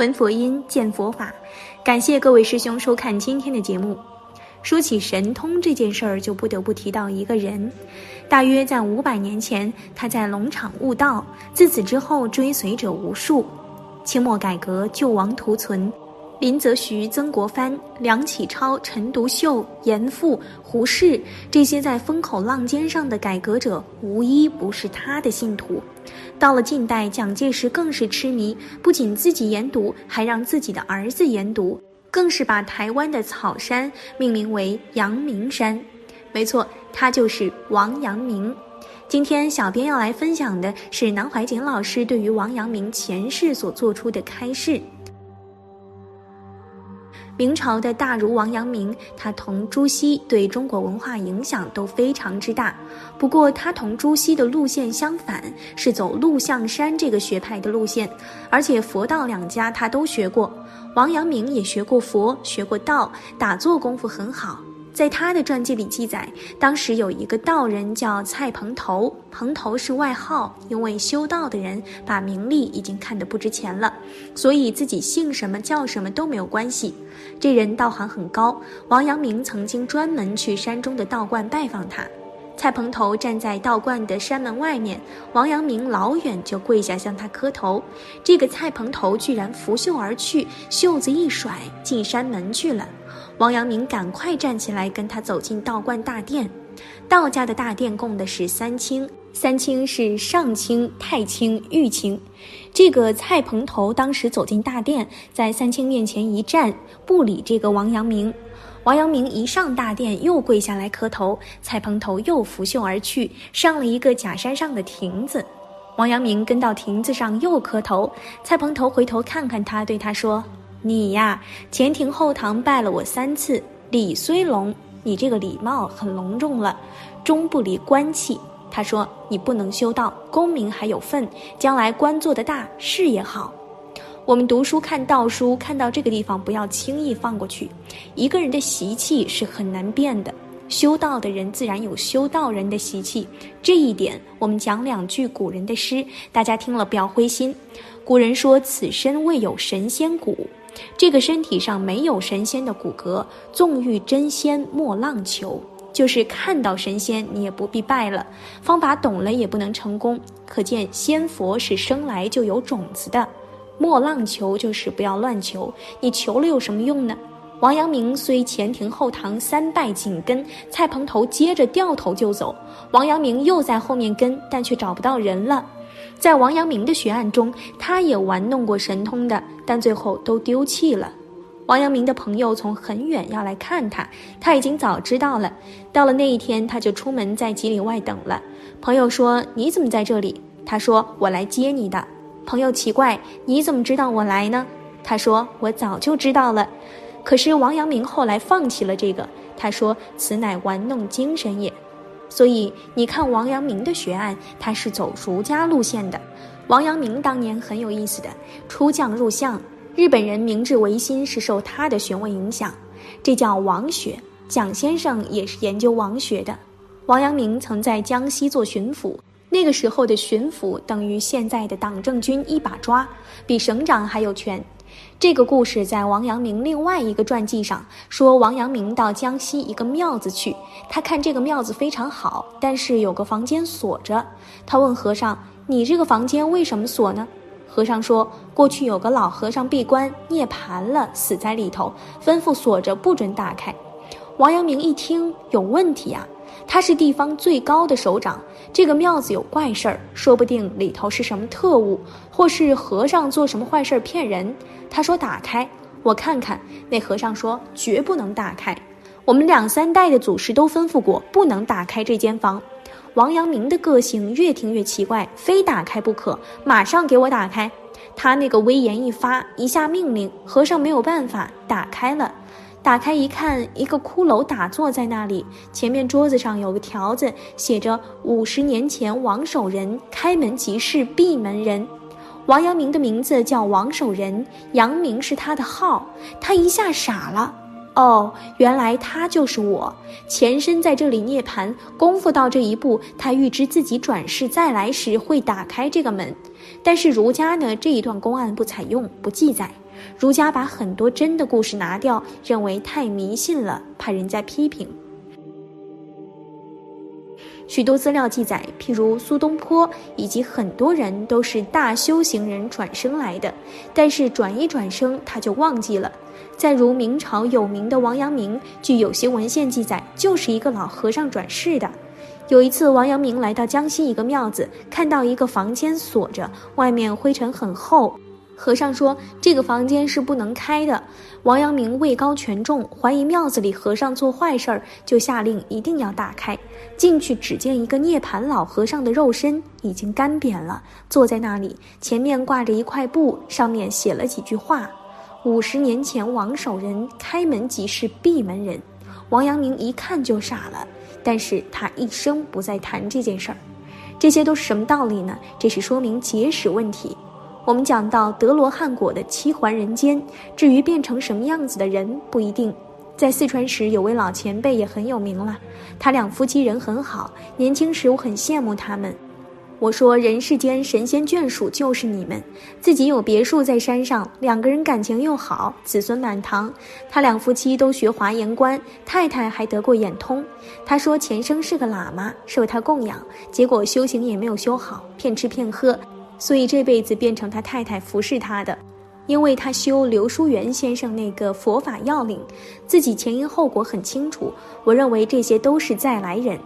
闻佛音，见佛法。感谢各位师兄收看今天的节目。说起神通这件事儿，就不得不提到一个人。大约在五百年前，他在龙场悟道，自此之后追随者无数。清末改革，救亡图存。林则徐、曾国藩、梁启超、陈独秀、严复、胡适这些在风口浪尖上的改革者，无一不是他的信徒。到了近代，蒋介石更是痴迷，不仅自己研读，还让自己的儿子研读，更是把台湾的草山命名为阳明山。没错，他就是王阳明。今天，小编要来分享的是南怀瑾老师对于王阳明前世所做出的开示。明朝的大儒王阳明，他同朱熹对中国文化影响都非常之大。不过，他同朱熹的路线相反，是走陆象山这个学派的路线，而且佛道两家他都学过。王阳明也学过佛，学过道，打坐功夫很好。在他的传记里记载，当时有一个道人叫蔡蓬头，蓬头是外号，因为修道的人把名利已经看得不值钱了，所以自己姓什么叫什么都没有关系。这人道行很高，王阳明曾经专门去山中的道观拜访他。蔡蓬头站在道观的山门外面，王阳明老远就跪下向他磕头。这个蔡蓬头居然拂袖而去，袖子一甩，进山门去了。王阳明赶快站起来，跟他走进道观大殿。道家的大殿供的是三清，三清是上清、太清、玉清。这个蔡蓬头当时走进大殿，在三清面前一站，不理这个王阳明。王阳明一上大殿，又跪下来磕头，蔡蓬头又拂袖而去，上了一个假山上的亭子。王阳明跟到亭子上又磕头，蔡蓬头回头看看他，对他说。你呀，前庭后堂拜了我三次，礼虽隆，你这个礼貌很隆重了，终不离官气。他说你不能修道，功名还有份，将来官做得大，事业好。我们读书看道书，看到这个地方不要轻易放过去。一个人的习气是很难变的，修道的人自然有修道人的习气，这一点我们讲两句古人的诗，大家听了不要灰心。古人说：“此身未有神仙骨。”这个身体上没有神仙的骨骼，纵欲真仙莫浪求，就是看到神仙你也不必拜了，方法懂了也不能成功。可见仙佛是生来就有种子的，莫浪求就是不要乱求，你求了有什么用呢？王阳明虽前庭后堂三拜紧跟，蔡蓬头接着掉头就走，王阳明又在后面跟，但却找不到人了。在王阳明的学案中，他也玩弄过神通的，但最后都丢弃了。王阳明的朋友从很远要来看他，他已经早知道了。到了那一天，他就出门在几里外等了。朋友说：“你怎么在这里？”他说：“我来接你的。”朋友奇怪：“你怎么知道我来呢？”他说：“我早就知道了。”可是王阳明后来放弃了这个，他说：“此乃玩弄精神也。”所以你看王阳明的学案，他是走儒家路线的。王阳明当年很有意思的，出将入相，日本人明治维新是受他的学问影响，这叫王学。蒋先生也是研究王学的。王阳明曾在江西做巡抚，那个时候的巡抚等于现在的党政军一把抓，比省长还有权。这个故事在王阳明另外一个传记上说，王阳明到江西一个庙子去，他看这个庙子非常好，但是有个房间锁着。他问和尚：“你这个房间为什么锁呢？”和尚说：“过去有个老和尚闭关涅槃了，死在里头，吩咐锁着，不准打开。”王阳明一听有问题呀，他是地方最高的首长，这个庙子有怪事儿，说不定里头是什么特务，或是和尚做什么坏事骗人。他说：“打开，我看看。”那和尚说：“绝不能打开，我们两三代的祖师都吩咐过，不能打开这间房。”王阳明的个性越听越奇怪，非打开不可，马上给我打开。他那个威严一发，一下命令，和尚没有办法，打开了。打开一看，一个骷髅打坐在那里，前面桌子上有个条子，写着“五十年前王守仁开门即是闭门人”。王阳明的名字叫王守仁，阳明是他的号。他一下傻了，哦，原来他就是我，前身在这里涅槃，功夫到这一步，他预知自己转世再来时会打开这个门。但是儒家呢，这一段公案不采用，不记载。儒家把很多真的故事拿掉，认为太迷信了，怕人家批评。许多资料记载，譬如苏东坡以及很多人都是大修行人转生来的，但是转一转生他就忘记了。再如明朝有名的王阳明，据有些文献记载，就是一个老和尚转世的。有一次，王阳明来到江西一个庙子，看到一个房间锁着，外面灰尘很厚。和尚说：“这个房间是不能开的。”王阳明位高权重，怀疑庙子里和尚做坏事儿，就下令一定要打开。进去，只见一个涅槃老和尚的肉身已经干瘪了，坐在那里，前面挂着一块布，上面写了几句话：“五十年前王守仁开门即是闭门人。”王阳明一看就傻了，但是他一生不再谈这件事儿。这些都是什么道理呢？这是说明结史问题。我们讲到德罗汉果的七还人间，至于变成什么样子的人不一定。在四川时有位老前辈也很有名了，他两夫妻人很好，年轻时我很羡慕他们。我说人世间神仙眷属就是你们，自己有别墅在山上，两个人感情又好，子孙满堂。他两夫妻都学华严观，太太还得过眼通。他说前生是个喇嘛，受他供养，结果修行也没有修好，骗吃骗喝。所以这辈子变成他太太服侍他的，因为他修刘书元先生那个佛法要领，自己前因后果很清楚。我认为这些都是再来人。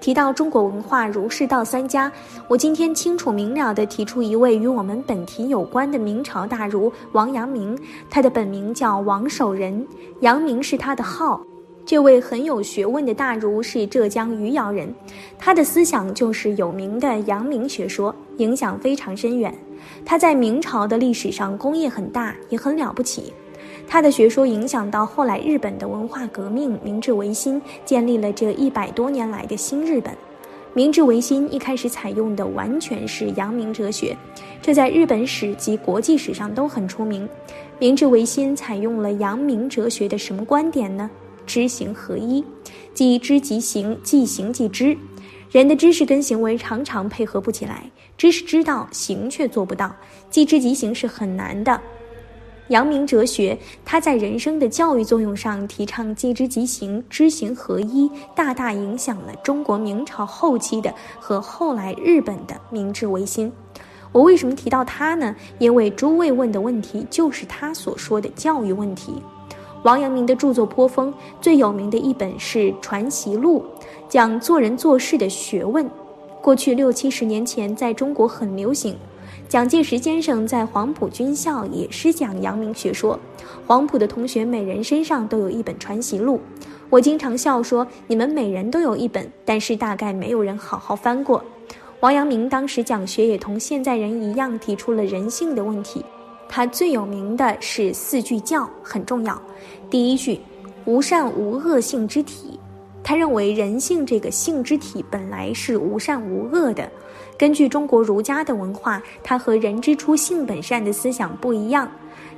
提到中国文化儒释道三家，我今天清楚明了地提出一位与我们本题有关的明朝大儒王阳明，他的本名叫王守仁，阳明是他的号。这位很有学问的大儒是浙江余姚人，他的思想就是有名的阳明学说，影响非常深远。他在明朝的历史上功业很大，也很了不起。他的学说影响到后来日本的文化革命，明治维新建立了这一百多年来的新日本。明治维新一开始采用的完全是阳明哲学，这在日本史及国际史上都很出名。明治维新采用了阳明哲学的什么观点呢？知行合一，即知即行，即行即知。人的知识跟行为常常配合不起来，知识知道，行却做不到，即知即行是很难的。阳明哲学，他在人生的教育作用上提倡即知即行，知行合一，大大影响了中国明朝后期的和后来日本的明治维新。我为什么提到他呢？因为诸位问的问题就是他所说的教育问题。王阳明的著作颇丰，最有名的一本是《传习录》，讲做人做事的学问。过去六七十年前，在中国很流行。蒋介石先生在黄埔军校也是讲阳明学说，黄埔的同学每人身上都有一本《传习录》。我经常笑说，你们每人都有一本，但是大概没有人好好翻过。王阳明当时讲学，也同现在人一样，提出了人性的问题。他最有名的是四句教，很重要。第一句，无善无恶性之体。他认为人性这个性之体本来是无善无恶的。根据中国儒家的文化，它和人之初性本善的思想不一样。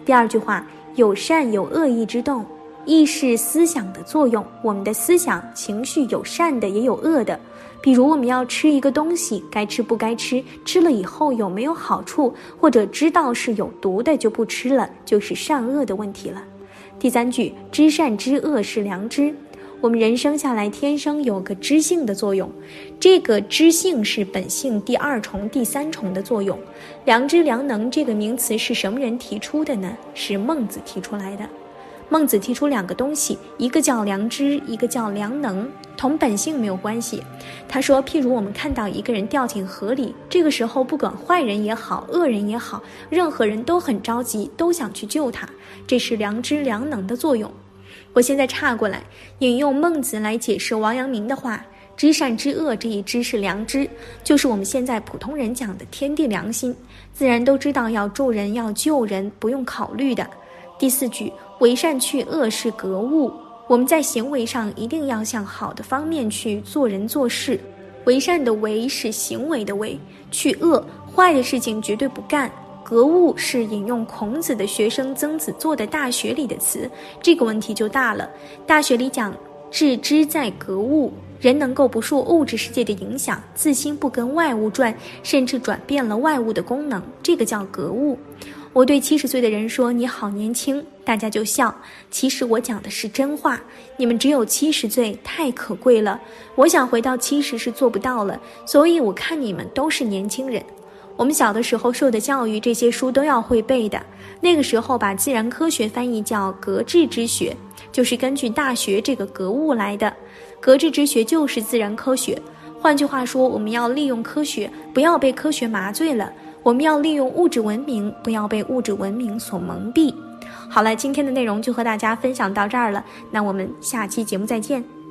第二句话，有善有恶意之动，意识思想的作用。我们的思想情绪有善的，也有恶的。比如我们要吃一个东西，该吃不该吃，吃了以后有没有好处，或者知道是有毒的就不吃了，就是善恶的问题了。第三句，知善知恶是良知。我们人生下来天生有个知性的作用，这个知性是本性第二重、第三重的作用。良知、良能这个名词是什么人提出的呢？是孟子提出来的。孟子提出两个东西，一个叫良知，一个叫良能，同本性没有关系。他说，譬如我们看到一个人掉进河里，这个时候不管坏人也好，恶人也好，任何人都很着急，都想去救他，这是良知良能的作用。我现在岔过来，引用孟子来解释王阳明的话：知善知恶这一知是良知，就是我们现在普通人讲的天地良心，自然都知道要助人要救人，不用考虑的。第四句。为善去恶是格物，我们在行为上一定要向好的方面去做人做事。为善的为是行为的为，去恶坏的事情绝对不干。格物是引用孔子的学生曾子做的《大学》里的词，这个问题就大了。《大学》里讲致知在格物，人能够不受物质世界的影响，自心不跟外物转，甚至转变了外物的功能，这个叫格物。我对七十岁的人说：“你好年轻。”大家就笑。其实我讲的是真话。你们只有七十岁，太可贵了。我想回到七十是做不到了，所以我看你们都是年轻人。我们小的时候受的教育，这些书都要会背的。那个时候把自然科学翻译叫格致之学，就是根据大学这个格物来的。格致之学就是自然科学。换句话说，我们要利用科学，不要被科学麻醉了；我们要利用物质文明，不要被物质文明所蒙蔽。好了，今天的内容就和大家分享到这儿了，那我们下期节目再见。